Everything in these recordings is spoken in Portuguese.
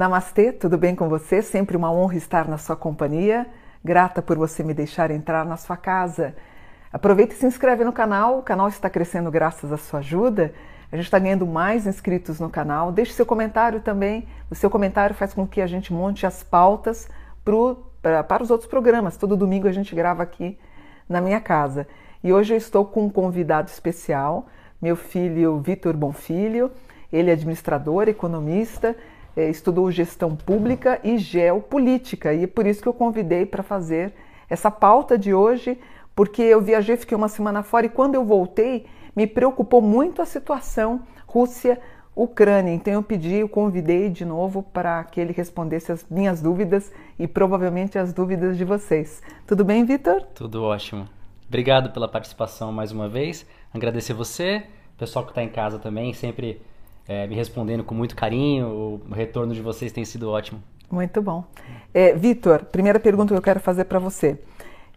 Namastê, tudo bem com você? Sempre uma honra estar na sua companhia. Grata por você me deixar entrar na sua casa. Aproveita e se inscreve no canal, o canal está crescendo graças à sua ajuda. A gente está ganhando mais inscritos no canal. Deixe seu comentário também. O seu comentário faz com que a gente monte as pautas pro, pra, para os outros programas. Todo domingo a gente grava aqui na minha casa. E hoje eu estou com um convidado especial, meu filho Vitor Bonfilho. Ele é administrador, economista estudou gestão pública e geopolítica, e é por isso que eu convidei para fazer essa pauta de hoje, porque eu viajei, fiquei uma semana fora e quando eu voltei, me preocupou muito a situação Rússia-Ucrânia. Então eu pedi, eu convidei de novo para que ele respondesse as minhas dúvidas e provavelmente as dúvidas de vocês. Tudo bem, Vitor? Tudo ótimo. Obrigado pela participação mais uma vez. Agradecer você, pessoal que está em casa também, sempre é, me respondendo com muito carinho. O retorno de vocês tem sido ótimo. Muito bom. É, Vitor, primeira pergunta que eu quero fazer para você.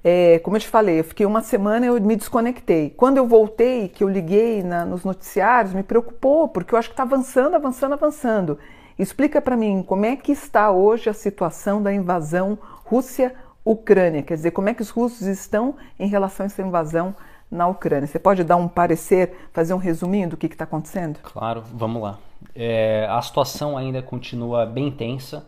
É, como eu te falei, eu fiquei uma semana eu me desconectei. Quando eu voltei, que eu liguei na, nos noticiários, me preocupou, porque eu acho que está avançando, avançando, avançando. Explica para mim como é que está hoje a situação da invasão Rússia-Ucrânia. Quer dizer, como é que os russos estão em relação a essa invasão na Ucrânia. Você pode dar um parecer, fazer um resuminho do que está acontecendo? Claro, vamos lá. É, a situação ainda continua bem tensa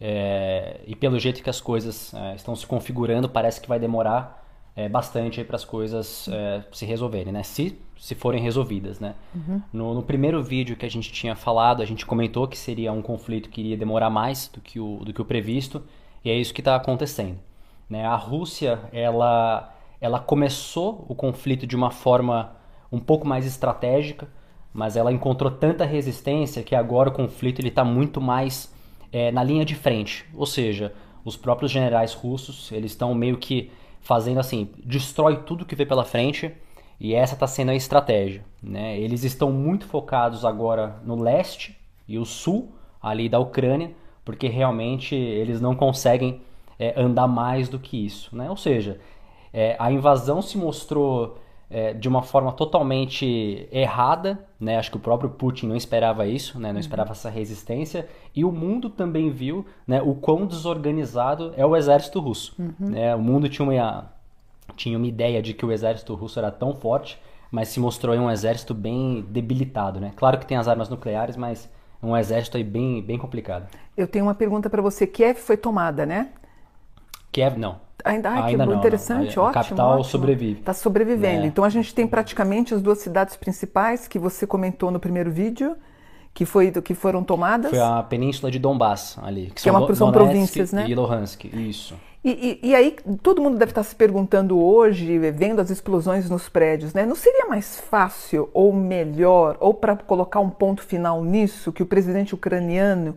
é, e pelo jeito que as coisas é, estão se configurando, parece que vai demorar é, bastante para as coisas é, se resolverem, né? Se, se forem resolvidas, né? Uhum. No, no, primeiro vídeo que a gente tinha falado, a gente comentou que seria um conflito que iria demorar mais do que o, do que o previsto e é isso que está acontecendo. Né? A Rússia, ela ela começou o conflito de uma forma um pouco mais estratégica, mas ela encontrou tanta resistência que agora o conflito está muito mais é, na linha de frente. Ou seja, os próprios generais russos eles estão meio que fazendo assim, destrói tudo que vê pela frente e essa está sendo a estratégia. Né? Eles estão muito focados agora no leste e o sul ali da Ucrânia, porque realmente eles não conseguem é, andar mais do que isso. Né? Ou seja, é, a invasão se mostrou é, de uma forma totalmente errada, né? Acho que o próprio Putin não esperava isso, né? Não esperava essa resistência e o mundo também viu, né? O quão desorganizado é o exército russo. Uhum. Né? O mundo tinha uma tinha uma ideia de que o exército russo era tão forte, mas se mostrou um exército bem debilitado, né? Claro que tem as armas nucleares, mas um exército aí bem bem complicado. Eu tenho uma pergunta para você. Kiev foi tomada, né? Kiev não. Ainda, ai, Ainda que não, interessante, não. ótimo. A capital ótimo. sobrevive. Está sobrevivendo. É. Então a gente tem praticamente as duas cidades principais que você comentou no primeiro vídeo, que, foi, que foram tomadas. Foi a península de Donbass ali. Que, que é uma, são províncias, né? E Luhansk, isso. E, e, e, aí todo mundo deve estar se perguntando hoje, vendo as explosões nos prédios, né? Não seria mais fácil ou melhor, ou para colocar um ponto final nisso, que o presidente ucraniano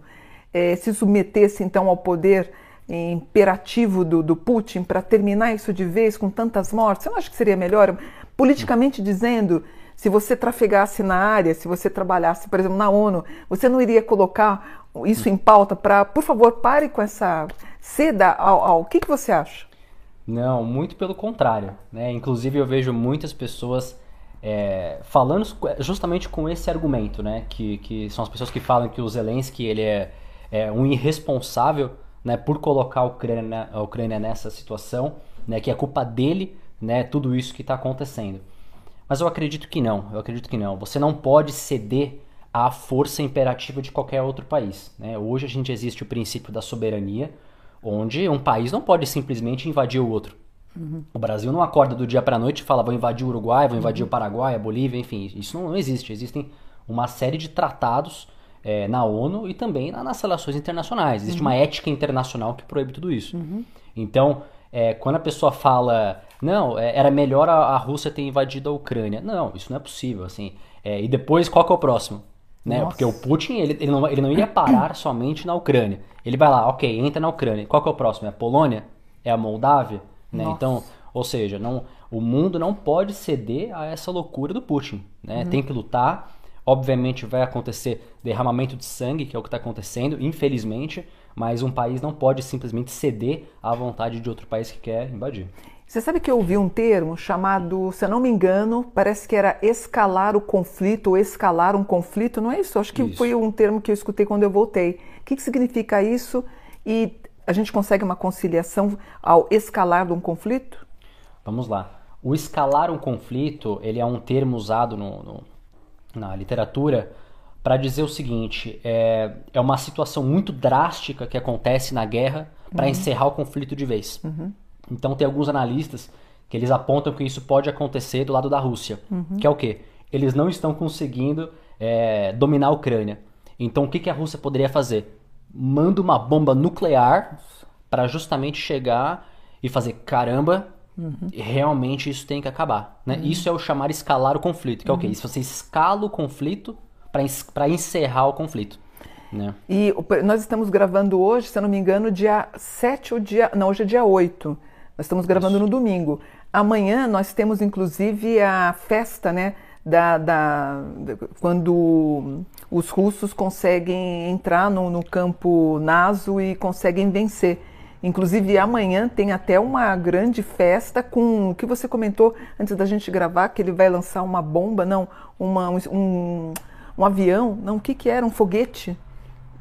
eh, se submetesse então ao poder imperativo do, do Putin para terminar isso de vez com tantas mortes? Você não acha que seria melhor, politicamente dizendo, se você trafegasse na área, se você trabalhasse, por exemplo, na ONU, você não iria colocar isso em pauta para, por favor, pare com essa seda ao, ao... O que, que você acha? Não, muito pelo contrário. Né? Inclusive, eu vejo muitas pessoas é, falando justamente com esse argumento, né? que, que são as pessoas que falam que o Zelensky ele é, é um irresponsável né, por colocar a Ucrânia, a Ucrânia nessa situação, né, que é culpa dele, né, tudo isso que está acontecendo. Mas eu acredito que não, eu acredito que não. Você não pode ceder à força imperativa de qualquer outro país. Né? Hoje a gente existe o princípio da soberania, onde um país não pode simplesmente invadir o outro. Uhum. O Brasil não acorda do dia para a noite e fala vou invadir o Uruguai, vou invadir o Paraguai, a Bolívia, enfim, isso não, não existe. Existem uma série de tratados é, na ONU e também nas relações internacionais. Existe uhum. uma ética internacional que proíbe tudo isso. Uhum. Então, é, quando a pessoa fala, não, é, era melhor a, a, Rússia ter invadido a Ucrânia. Não, isso não é possível. assim. É, e depois, qual que é o próximo? Né? Porque o Putin, ele, ele, não, ele não iria parar somente na Ucrânia. Ele vai lá, ok, entra na Ucrânia. Qual que é o próximo? É a Polônia? É a Moldávia? Né? Então, ou seja, não, o mundo não pode ceder a essa loucura do Putin. Né? Uhum. Tem que lutar Obviamente vai acontecer derramamento de sangue, que é o que está acontecendo, infelizmente, mas um país não pode simplesmente ceder à vontade de outro país que quer invadir. Você sabe que eu ouvi um termo chamado, se eu não me engano, parece que era escalar o conflito ou escalar um conflito, não é isso? Acho que isso. foi um termo que eu escutei quando eu voltei. O que, que significa isso? E a gente consegue uma conciliação ao escalar de um conflito? Vamos lá. O escalar um conflito, ele é um termo usado no, no, na literatura para dizer o seguinte: é, é uma situação muito drástica que acontece na guerra para uhum. encerrar o conflito de vez. Uhum. Então tem alguns analistas que eles apontam que isso pode acontecer do lado da Rússia, uhum. que é o quê? Eles não estão conseguindo é, dominar a Ucrânia. Então o que, que a Rússia poderia fazer? Manda uma bomba nuclear para justamente chegar e fazer caramba, uhum. realmente isso tem que acabar. Né? Uhum. Isso é o chamar escalar o conflito, que é o quê? Uhum. Se você escala o conflito para encerrar o conflito. Né? E nós estamos gravando hoje, se eu não me engano, dia 7 ou dia. Não, hoje é dia 8. Nós estamos gravando Isso. no domingo. Amanhã nós temos inclusive a festa, né? Da, da, quando os russos conseguem entrar no, no campo naso e conseguem vencer. Inclusive amanhã tem até uma grande festa com o que você comentou antes da gente gravar, que ele vai lançar uma bomba, não, uma, um, um avião, não, o que, que era? Um foguete?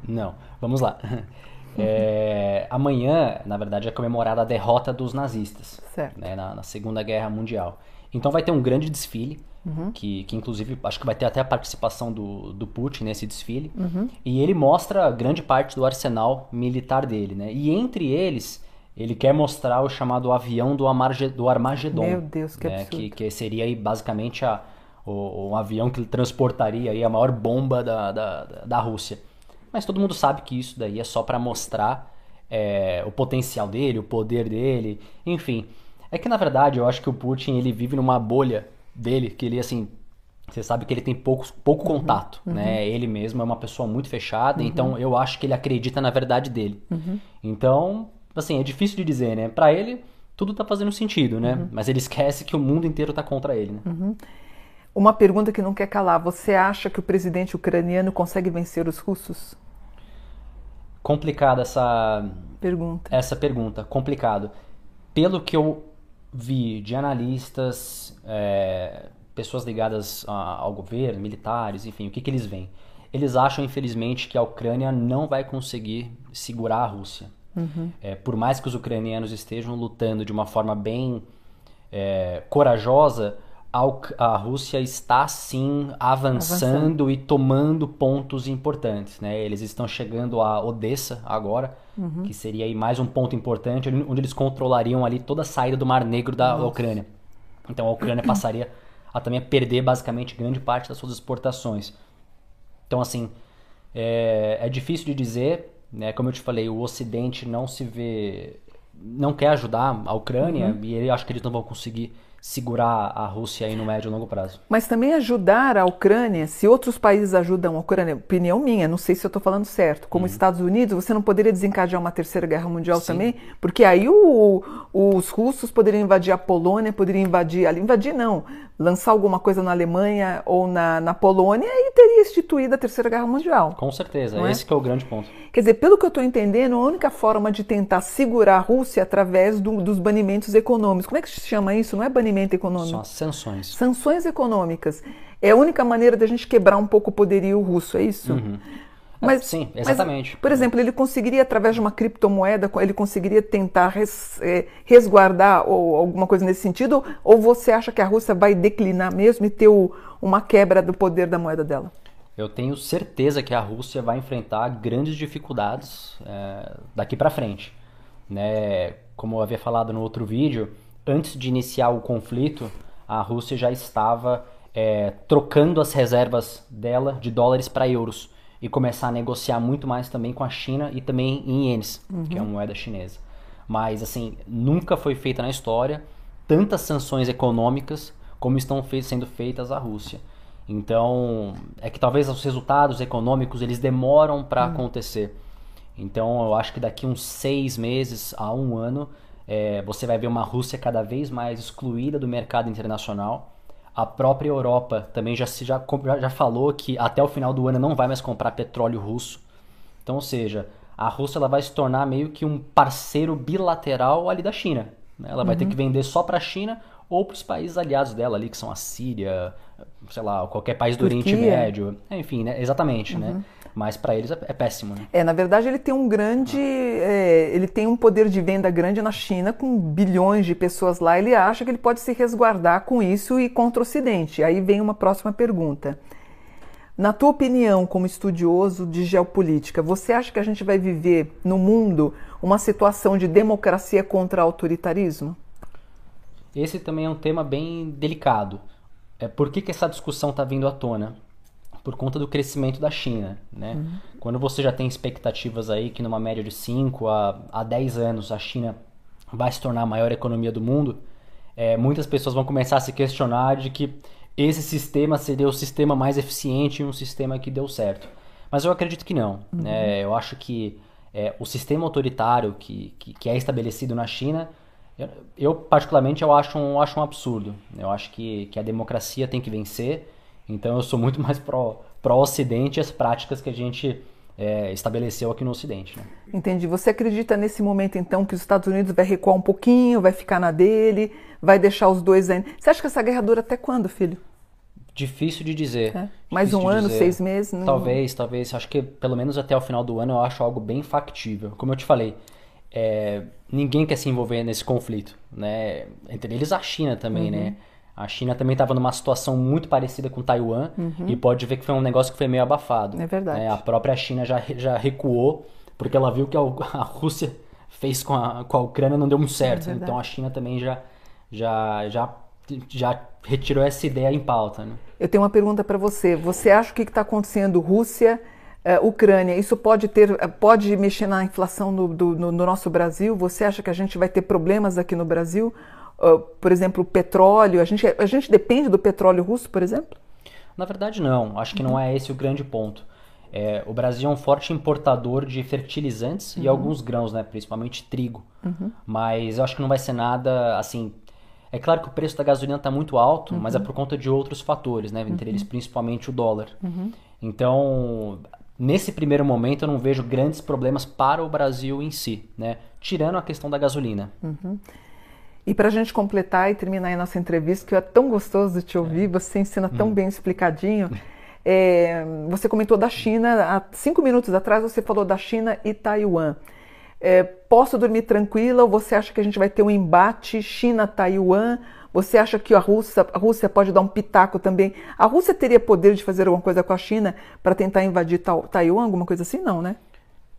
Não, vamos lá. É, amanhã, na verdade, é comemorada a derrota dos nazistas né, na, na, Segunda Guerra Mundial. Então vai ter um grande desfile, uhum. que, que inclusive acho que vai ter até a participação do, do Putin nesse desfile. Uhum. E ele mostra grande parte do arsenal militar dele. Né? E entre eles, ele quer mostrar o chamado avião do, Amarge, do Armagedon. Meu Deus, que né? absurdo. Que, que seria aí, basicamente a, o, um avião que transportaria aí a maior bomba da, da, da Rússia. Mas todo mundo sabe que isso daí é só para mostrar é, o potencial dele, o poder dele, enfim. É que na verdade eu acho que o Putin ele vive numa bolha dele, que ele assim, você sabe que ele tem pouco, pouco uhum, contato, uhum. né? Ele mesmo é uma pessoa muito fechada, uhum. então eu acho que ele acredita na verdade dele. Uhum. Então, assim, é difícil de dizer, né? Para ele tudo tá fazendo sentido, né? Uhum. Mas ele esquece que o mundo inteiro tá contra ele, né? Uhum. Uma pergunta que não quer calar: você acha que o presidente ucraniano consegue vencer os russos? Complicada essa pergunta. Essa pergunta, complicado. Pelo que eu vi de analistas, é, pessoas ligadas ao governo, militares, enfim, o que, que eles veem? Eles acham, infelizmente, que a Ucrânia não vai conseguir segurar a Rússia. Uhum. É, por mais que os ucranianos estejam lutando de uma forma bem é, corajosa, a Rússia está sim avançando, avançando, e tomando pontos importantes. Né? Eles estão chegando a Odessa agora, uhum. que seria aí mais um ponto importante, onde eles controlariam ali toda a saída do Mar Negro da Nossa. Ucrânia. Então a Ucrânia passaria a também a perder basicamente grande parte das suas exportações. Então assim, é, é difícil de dizer, né? como eu te falei, o Ocidente não se vê, não quer ajudar a Ucrânia uhum. e eu acho que eles não vão conseguir segurar a Rússia aí no médio e longo prazo. Mas também ajudar a Ucrânia, se outros países ajudam a Ucrânia, opinião minha, não sei se eu estou falando certo, como uhum. Estados Unidos, você não poderia desencadear uma terceira guerra mundial Sim. também? Porque aí o, os russos poderiam invadir a Polônia, poderiam invadir, ali invadir não, lançar alguma coisa na Alemanha ou na, na Polônia e teria instituído a terceira guerra mundial. Com certeza, é? esse é o grande ponto. Quer dizer, pelo que eu estou entendendo, a única forma de tentar segurar a Rússia é através do, dos banimentos econômicos. Como é que se chama isso? Não é banimento econômico? São as sanções. Sanções econômicas. É a única maneira da gente quebrar um pouco o poderio russo, é isso? Uhum. Mas, Sim, exatamente. Mas, por exemplo, ele conseguiria, através de uma criptomoeda, ele conseguiria tentar res, é, resguardar ou alguma coisa nesse sentido? Ou você acha que a Rússia vai declinar mesmo e ter o, uma quebra do poder da moeda dela? Eu tenho certeza que a Rússia vai enfrentar grandes dificuldades é, daqui para frente. Né? Como eu havia falado no outro vídeo, antes de iniciar o conflito, a Rússia já estava é, trocando as reservas dela de dólares para euros e começar a negociar muito mais também com a China e também em ienes, uhum. que é uma uhum. moeda chinesa. Mas assim, nunca foi feita na história tantas sanções econômicas como estão sendo feitas à Rússia. Então, é que talvez os resultados econômicos eles demoram para hum. acontecer. Então, eu acho que daqui uns seis meses a um ano, é, você vai ver uma Rússia cada vez mais excluída do mercado internacional. A própria Europa também já, já, já falou que até o final do ano não vai mais comprar petróleo russo. Então, ou seja, a Rússia ela vai se tornar meio que um parceiro bilateral ali da China. Né? Ela vai ter que vender só para a China ou para os países aliados dela ali, que são a Síria, sei lá, qualquer país do Turquia. Oriente Médio. Enfim, né? exatamente, né? Mas para eles é, é péssimo, né? É, na verdade ele tem um grande, é, ele tem um poder de venda grande na China com bilhões de pessoas lá. Ele acha que ele pode se resguardar com isso e contra o Ocidente. Aí vem uma próxima pergunta. Na tua opinião, como estudioso de geopolítica, você acha que a gente vai viver no mundo uma situação de democracia contra autoritarismo? Esse também é um tema bem delicado. É, por que, que essa discussão está vindo à tona? Por conta do crescimento da China. Né? Uhum. Quando você já tem expectativas aí que numa média de 5 a, a 10 anos a China vai se tornar a maior economia do mundo, é, muitas pessoas vão começar a se questionar de que esse sistema seria o sistema mais eficiente e um sistema que deu certo. Mas eu acredito que não. Né? Eu acho que é, o sistema autoritário que, que, que é estabelecido na China eu, eu, particularmente, eu acho um, acho um absurdo. Eu acho que, que a democracia tem que vencer. Então, eu sou muito mais pró-Ocidente e as práticas que a gente é, estabeleceu aqui no Ocidente. Né? Entendi. Você acredita nesse momento, então, que os Estados Unidos vai recuar um pouquinho, vai ficar na dele, vai deixar os dois ainda? Você acha que essa guerra dura até quando, filho? Difícil de dizer. É. Mais um ano, dizer. seis meses? Não... Talvez, talvez. Acho que pelo menos até o final do ano eu acho algo bem factível. Como eu te falei, é, ninguém quer se envolver nesse conflito, né? Entre eles a China também, uhum. né? A China também estava numa situação muito parecida com Taiwan uhum. e pode ver que foi um negócio que foi meio abafado. É verdade. Né? A própria China já, já recuou porque ela viu que a, a Rússia fez com a, com a Ucrânia não deu muito certo. É então a China também já, já, já, já retirou essa ideia em pauta. Né? Eu tenho uma pergunta para você. Você acha que o que está acontecendo Rússia uh, Ucrânia, isso pode ter, uh, pode mexer na inflação no, do, no, no, nosso Brasil? Você acha que a gente vai ter problemas aqui no Brasil? Uh, por exemplo, o petróleo, a gente, a gente depende do petróleo russo, por exemplo? Na verdade, não. Acho que uhum. não é esse o grande ponto. É, o Brasil é um forte importador de fertilizantes uhum. e alguns grãos, né, principalmente trigo. Uhum. Mas eu acho que não vai ser nada assim. É claro que o preço da gasolina está muito alto, mas é uhum. por conta de outros fatores, né, entre eles uhum. principalmente o dólar. Uhum. Então, Nesse primeiro momento, eu não vejo grandes problemas para o Brasil em si, né? tirando a questão da gasolina. E para a gente completar e terminar a nossa entrevista, que é tão gostoso de te ouvir, é. você ensina tão hum. bem explicadinho. É, você comentou da China, há cinco minutos atrás você falou da China e Taiwan. É, posso dormir tranquila ou você acha que a gente vai ter um embate China-Taiwan? Você acha que a Rússia, a Rússia pode dar um pitaco também? A Rússia teria poder de fazer alguma coisa com a China para tentar invadir Taiwan, alguma coisa assim? Não, né?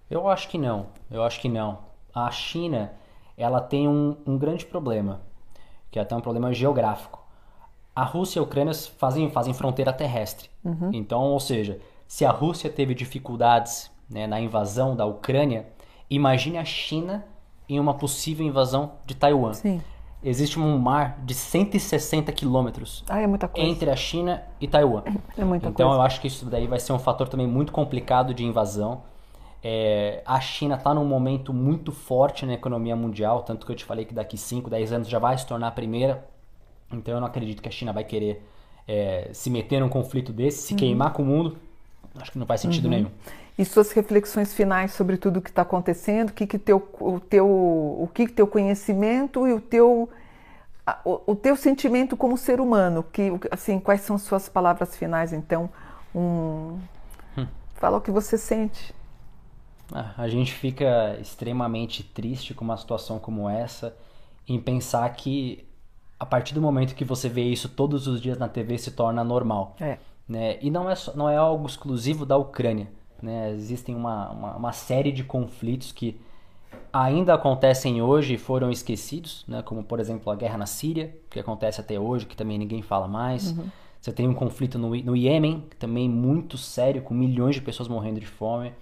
Eu acho que não. Eu acho que não. A China, ela tem um, um grande problema, que é até um problema geográfico. A Rússia e a Ucrânia fazem, fazem fronteira terrestre. Uhum. Então, ou seja, se a Rússia teve dificuldades né, na invasão da Ucrânia, imagine a China em uma possível invasão de Taiwan. Sim existe um mar de 160 quilômetros ah, é entre a China e Taiwan. É então coisa. eu acho que isso daí vai ser um fator também muito complicado de invasão. É, a China está num momento muito forte na economia mundial, tanto que eu te falei que daqui 5, 10 anos já vai se tornar a primeira. Então eu não acredito que a China vai querer é, se meter num conflito desse, se uhum. queimar com o mundo. Acho que não faz sentido uhum. nenhum e suas reflexões finais sobre tudo o que está acontecendo, o que, que teu, o teu, o que, que teu conhecimento e o teu, o, o, teu sentimento como ser humano, que assim, quais são suas palavras finais então? Um, hum. Fala o que você sente. Ah, a gente fica extremamente triste com uma situação como essa, em pensar que a partir do momento que você vê isso todos os dias na TV se torna normal. É. Né? E não é, não é algo exclusivo da Ucrânia. Né? Existem uma, uma, uma, série de conflitos que ainda acontecem hoje e foram esquecidos, né? como por exemplo a guerra na Síria, que acontece até hoje, que também ninguém fala mais. Uhum. Você tem um conflito no, no Iêmen, também muito sério, com milhões de pessoas morrendo de fome.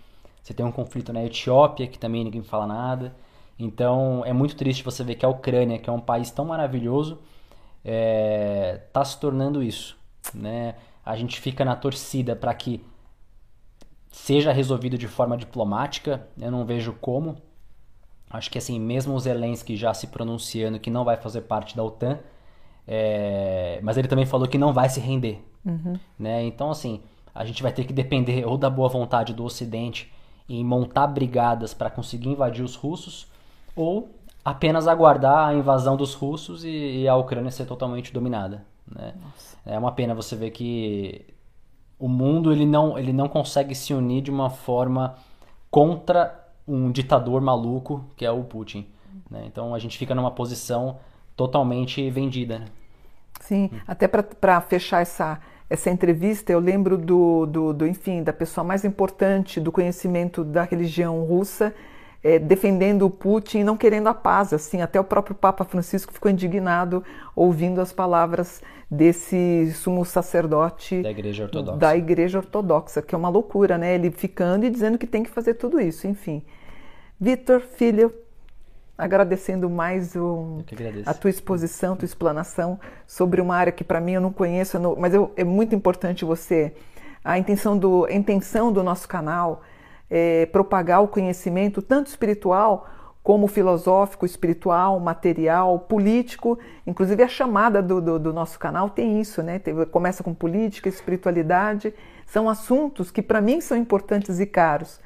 Você tem um conflito na Etiópia, que também ninguém fala nada. Então é muito triste você ver que a Ucrânia, que é um país tão maravilhoso, está é, tá se tornando isso. Né? A gente fica na torcida para que seja resolvido de forma diplomática. Eu não vejo como. Acho que assim, mesmo o Zelensky já se pronunciando que não vai fazer parte da OTAN, é... mas ele também falou que não vai se render. Uhum. Né? Então, assim, a gente vai ter que depender ou da boa vontade do Ocidente em montar brigadas para conseguir invadir os russos, ou apenas aguardar a invasão dos russos e, e a Ucrânia ser totalmente dominada. Né? É uma pena você ver que o mundo ele não, ele não consegue se unir de uma forma contra um ditador maluco que é o Putin. Né? Então a gente fica numa posição totalmente vendida. Né? Sim, até para fechar essa, essa entrevista, eu lembro do, do, do, enfim, da pessoa mais importante do conhecimento da religião russa, é, defendendo o Putin e não querendo a paz. Assim, até o próprio Papa Francisco ficou indignado ouvindo as palavras desse sumo sacerdote da Igreja Ortodoxa, da igreja ortodoxa que é uma loucura, né? Ele ficando e dizendo que tem que fazer tudo isso, enfim. Vitor, filho, agradecendo mais a tua exposição, tua explanação sobre uma área que para mim eu não conheço, mas eu, é muito importante você. A intenção do, a intenção do nosso canal é propagar o conhecimento tanto espiritual como filosófico, espiritual, material, político. Inclusive a chamada do, do, do nosso canal tem isso, né? Começa com política, espiritualidade. São assuntos que para mim são importantes e caros.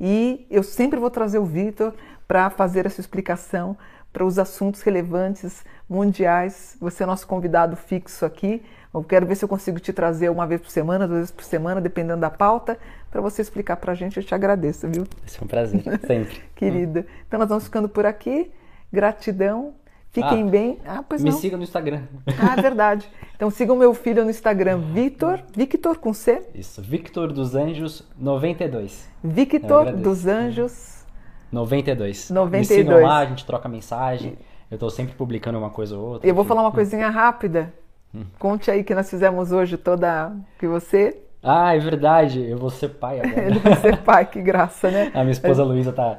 E eu sempre vou trazer o Vitor para fazer essa explicação para os assuntos relevantes mundiais. Você é nosso convidado fixo aqui. Eu quero ver se eu consigo te trazer uma vez por semana, duas vezes por semana, dependendo da pauta, para você explicar para a gente. Eu te agradeço, viu? Isso é um prazer, sempre. Querida. Então nós vamos ficando por aqui. Gratidão. Fiquem ah, bem. Ah, pois me não. siga no Instagram. Ah, é verdade. Então sigam meu filho no Instagram, Victor, Victor com C. Isso, Victor dos Anjos 92. Victor dos Anjos 92. 92. Me sigam lá, a gente troca mensagem. Eu estou sempre publicando uma coisa ou outra. Eu vou falar uma coisinha rápida. Hum. Conte aí que nós fizemos hoje toda que você ah, é verdade. Eu vou ser pai agora. Ele vai ser pai, que graça, né? A minha esposa Luísa tá,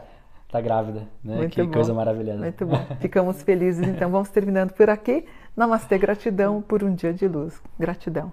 tá grávida, né? Muito que bom. coisa maravilhosa. Muito bom. Ficamos felizes, então vamos terminando por aqui. Namastê, gratidão por um dia de luz. Gratidão.